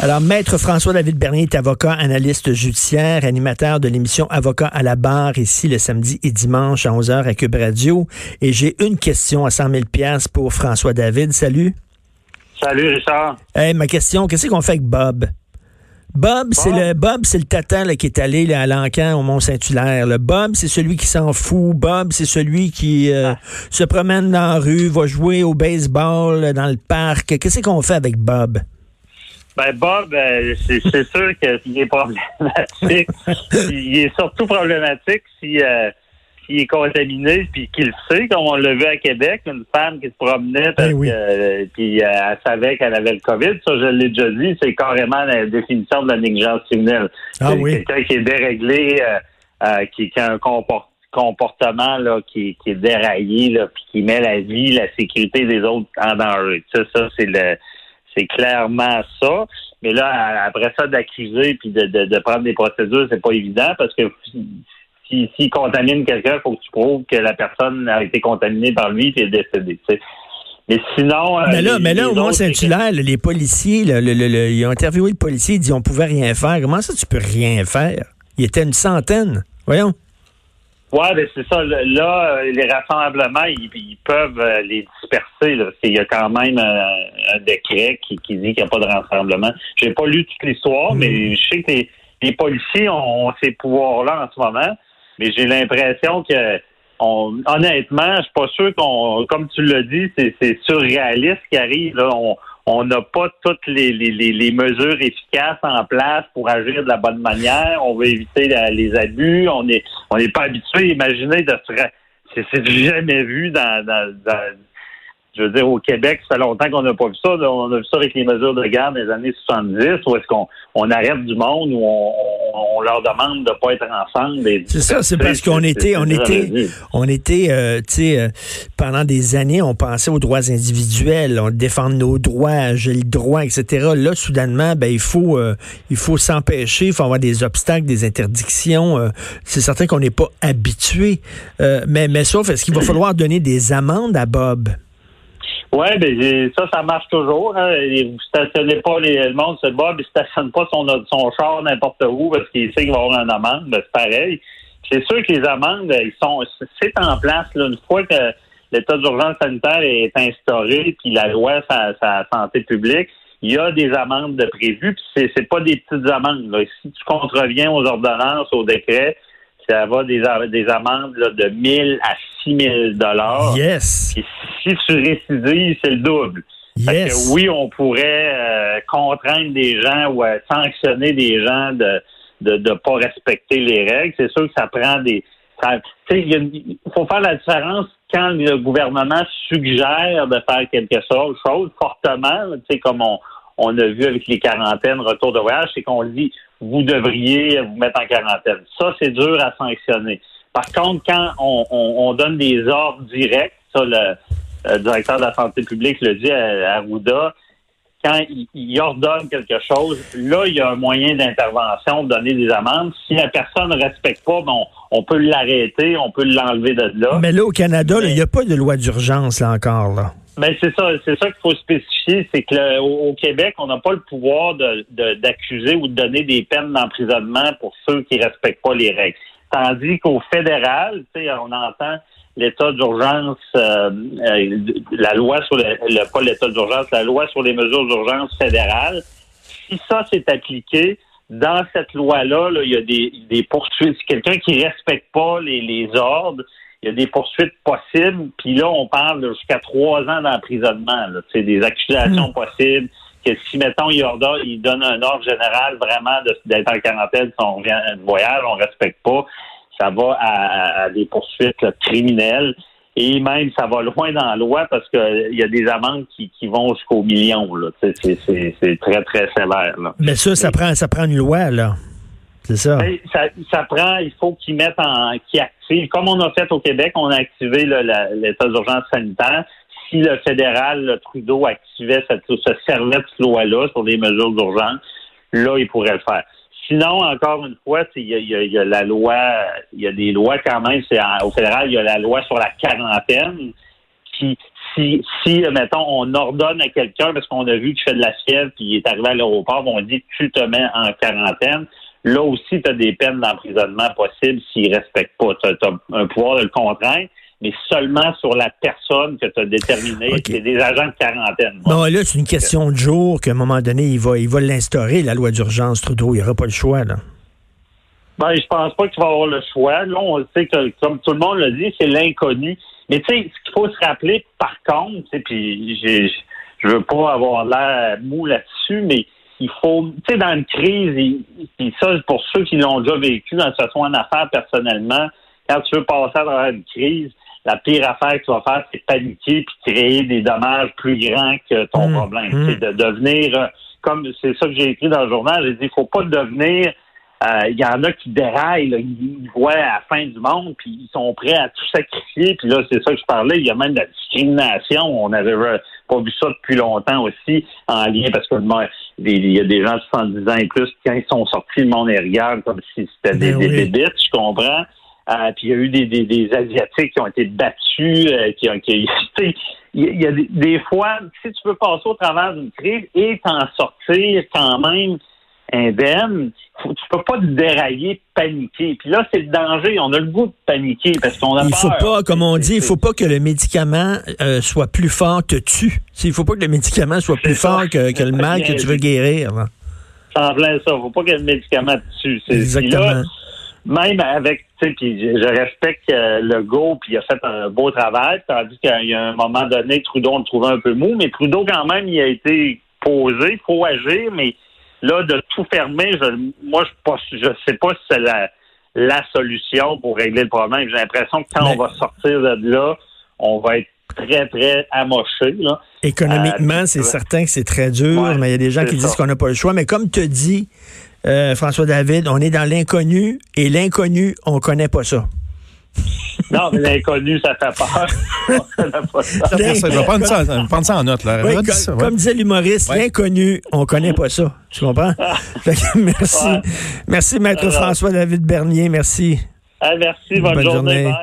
Alors, Maître François-David Bernier est avocat, analyste judiciaire, animateur de l'émission Avocat à la barre ici le samedi et dimanche à 11h à Cube Radio. Et j'ai une question à 100 000 pour François-David. Salut. Salut, Richard. Hey, ma question, qu'est-ce qu'on fait avec Bob? Bob, c'est le Bob, c'est le tatan là, qui est allé là, à l'encan au Mont-Saint-Hilaire. Le Bob, c'est celui qui s'en fout. Bob, c'est celui qui euh, se promène dans la rue, va jouer au baseball dans le parc. Qu'est-ce qu'on fait avec Bob? Ben Bob, euh, c'est sûr qu'il est problématique. il est surtout problématique si euh, s'il est contaminé puis qu'il le sait, comme on l'a vu à Québec, une femme qui se promenait parce oui. que euh, puis euh, elle savait qu'elle avait le COVID. Ça, je l'ai déjà dit, c'est carrément la définition de la négligence criminelle. Ah c'est oui. quelqu'un qui est déréglé, euh, euh, qui, qui a un comport- comportement là, qui, qui est déraillé, là, puis qui met la vie, la sécurité des autres en danger. Ça, ça c'est le c'est clairement ça. Mais là, après ça, d'accuser puis de, de, de prendre des procédures, c'est pas évident parce que si, s'il contamine quelqu'un, il faut que tu prouves que la personne a été contaminée par lui et est décédée. Mais sinon. euh, Mais là, les- mais là au Mont-Saint-Hilaire, les policiers, là, le- le- le- ils ont interviewé le policier, ils dit on pouvait rien faire. Comment ça, tu peux rien faire? Il était une centaine. Voyons. Ouais, ben c'est ça. Là, les rassemblements, ils, ils peuvent euh, les disperser. Là, qu'il y a quand même euh, un décret qui, qui dit qu'il n'y a pas de rassemblement. J'ai pas lu toute l'histoire, mais je sais que les, les policiers ont, ont ces pouvoirs-là en ce moment. Mais j'ai l'impression que on, honnêtement, je suis pas sûr qu'on, comme tu l'as dit, c'est, c'est surréaliste ce qui arrive. Là. On on n'a pas toutes les, mesures efficaces en place pour agir de la bonne manière. On veut éviter les abus. On est on n'est pas habitué. Imaginez de se c'est, jamais vu dans, je veux dire, au Québec, ça fait longtemps qu'on n'a pas vu ça. On a vu ça avec les mesures de garde des années 70, où est-ce qu'on on arrête du monde, où on, on- leur demande de pas être ensemble. C'est ça, c'est parce qu'on était, on était, vu. on était, euh, tu sais, euh, pendant des années, on pensait aux droits individuels, on défendre nos droits, j'ai le droit, etc. Là, soudainement, ben il faut, euh, il faut s'empêcher, il faut avoir des obstacles, des interdictions. c'est certain qu'on n'est pas habitué, mais mais sauf, est-ce qu'il va falloir donner des amendes à Bob? Oui, ben ça, ça marche toujours. Hein. Vous stationnez pas les, le monde se bat, il stationne pas son, char n'importe où parce qu'il sait qu'il va avoir une amende. Ben, c'est pareil. C'est sûr que les amendes, ils sont c'est en place là, une fois que l'état d'urgence sanitaire est instauré, puis la loi sur la santé publique, il y a des amendes de prévues, puis c'est, c'est pas des petites amendes. Là. Si tu contreviens aux ordonnances, aux décrets, ça va des, des amendes là, de 1000 à 6000 dollars. Yes, si tu récidives, c'est le double. Yes. que oui, on pourrait euh, contraindre des gens ou euh, sanctionner des gens de de ne pas respecter les règles. C'est sûr que ça prend des. Il faut faire la différence quand le gouvernement suggère de faire quelque chose, chose fortement, comme on, on a vu avec les quarantaines, retour de voyage, c'est qu'on dit vous devriez vous mettre en quarantaine. Ça, c'est dur à sanctionner. Par contre, quand on, on- on donne des ordres directs, ça, le, le directeur de la santé publique le dit à, à quand il, il ordonne quelque chose, là, il y a un moyen d'intervention, de donner des amendes. Si la personne ne respecte pas, ben, on, peut l'arrêter, on peut l'enlever de là. Mais là, au Canada, il n'y a pas de loi d'urgence, là, encore, là. Ben c'est ça, c'est ça qu'il faut spécifier, c'est que le- au, Québec, on n'a pas le pouvoir de- d'accuser ou de donner des peines d'emprisonnement pour ceux qui respectent pas les règles. Tandis qu'au fédéral, tu sais, on entend l'état d'urgence, euh, euh, la loi sur le, le- pas l'état d'urgence, la loi sur les mesures d'urgence fédérales. Si ça s'est appliqué, dans cette loi-là, là, il y a des, des poursuites. Si quelqu'un qui respecte pas les, les ordres, il y a des poursuites possibles. Puis là, on parle jusqu'à trois ans d'emprisonnement. sais, des accusations possibles. Que si, mettons, il, ordonne, il donne un ordre général vraiment d'être en quarantaine si on revient de voyage, on respecte pas, ça va à, des poursuites criminelles. Et même, ça va loin dans la loi parce qu'il y a des amendes qui, qui vont jusqu'au million. C'est, très, très sévère. Là. Mais ça, ça prend, ça prend une loi, là. C'est ça. Ben, ça. Ça prend, il faut qu'ils mettent en, qu'ils activent, comme on a fait au Québec, on a activé l'état d'urgence sanitaire. Si le fédéral, le Trudeau, activait cette, se servait de cette loi-là sur des mesures d'urgence, là, il pourrait le faire. Sinon, encore une fois, il y a, la loi, il y a des lois quand même. C'est au fédéral, il y a la loi sur la quarantaine qui, si, si, mettons, on ordonne à quelqu'un parce qu'on a vu qu'il fait de la fièvre puis il est arrivé à l'aéroport, on dit tu te mets en quarantaine. Là aussi, tu as des peines d'emprisonnement possibles s'il ne respecte pas. Tu as, un pouvoir de le contraindre mais seulement sur la personne que tu as déterminée. Okay. C'est des agents de quarantaine. Bon, là, c'est une question de jour qu'à un moment donné, il va il va l'instaurer, la loi d'urgence, Trudeau. Il n'y aura pas le choix, là. Ben, je pense pas qu'il va avoir le choix. Là, on sait que, comme tout le monde l'a dit, c'est l'inconnu. Mais tu sais, ce qu'il faut se rappeler, par contre, puis je veux pas avoir l'air mou là-dessus, mais il faut, tu sais, dans une crise, et, ça, pour ceux qui l'ont déjà vécu, que ce soit en affaires personnellement, quand tu veux passer à travers une crise, la pire affaire que tu vas faire, c'est paniquer puis créer des dommages plus grands que ton mmh, problème. Mmh. C'est de devenir, euh, comme c'est ça que j'ai écrit dans le journal, j'ai dit, il faut pas devenir il euh, y en a qui déraillent, là, ils voient à la fin du monde, puis ils sont prêts à tout sacrifier. Puis là, c'est ça que je parlais. Il y a même de la discrimination. On n'avait pas vu ça depuis longtemps aussi, en lien parce que il y a des gens de 70 ans et plus, quand ils sont sortis, le monde les regarde comme si c'était des, oui. des bébites, je comprends. Euh, puis il y a eu des, des, des, Asiatiques qui ont été battus, euh, qui ont qui, il y a des, des, fois, si tu veux passer au travers d'une crise et t'en sortir quand même indemne, faut, tu peux pas te dérailler, paniquer. Puis là, c'est le danger. On a le goût de paniquer parce qu'on a il peur. faut pas, comme on dit, il faut pas que le médicament euh, soit plus fort te tue. Il faut pas que le médicament soit plus fort que, que, le mal que tu veux guérir. En plein ça. faut pas que le médicament te tue. Exactement. Là, même avec, tu sais, puis je respecte euh, le go, puis il a fait un beau travail, tandis qu'il y a un moment donné, Trudeau, on le trouvait un peu mou, mais Trudeau, quand même, il a été posé, il faut agir, mais là, de tout fermer, je, moi, je ne sais pas si c'est la, la solution pour régler le problème. J'ai l'impression que quand mais... on va sortir de là, on va être très, très amoché. Là. Économiquement, euh, c'est certain que c'est très dur, ouais, mais il y a des gens qui ça. disent qu'on n'a pas le choix. Mais comme tu dis, euh, François David, on est dans l'inconnu et l'inconnu, on connaît pas ça. Non, mais l'inconnu, ça fait peur. ça, je vais prendre ça, prendre ça en note. Là. Oui, comme, ça, ouais. comme, disait l'humoriste, ouais. l'inconnu, on connaît pas ça. Tu comprends? merci. Ouais. Merci, Maître François David Bernier. Merci. Ah, merci. Bonne, bonne journée. journée.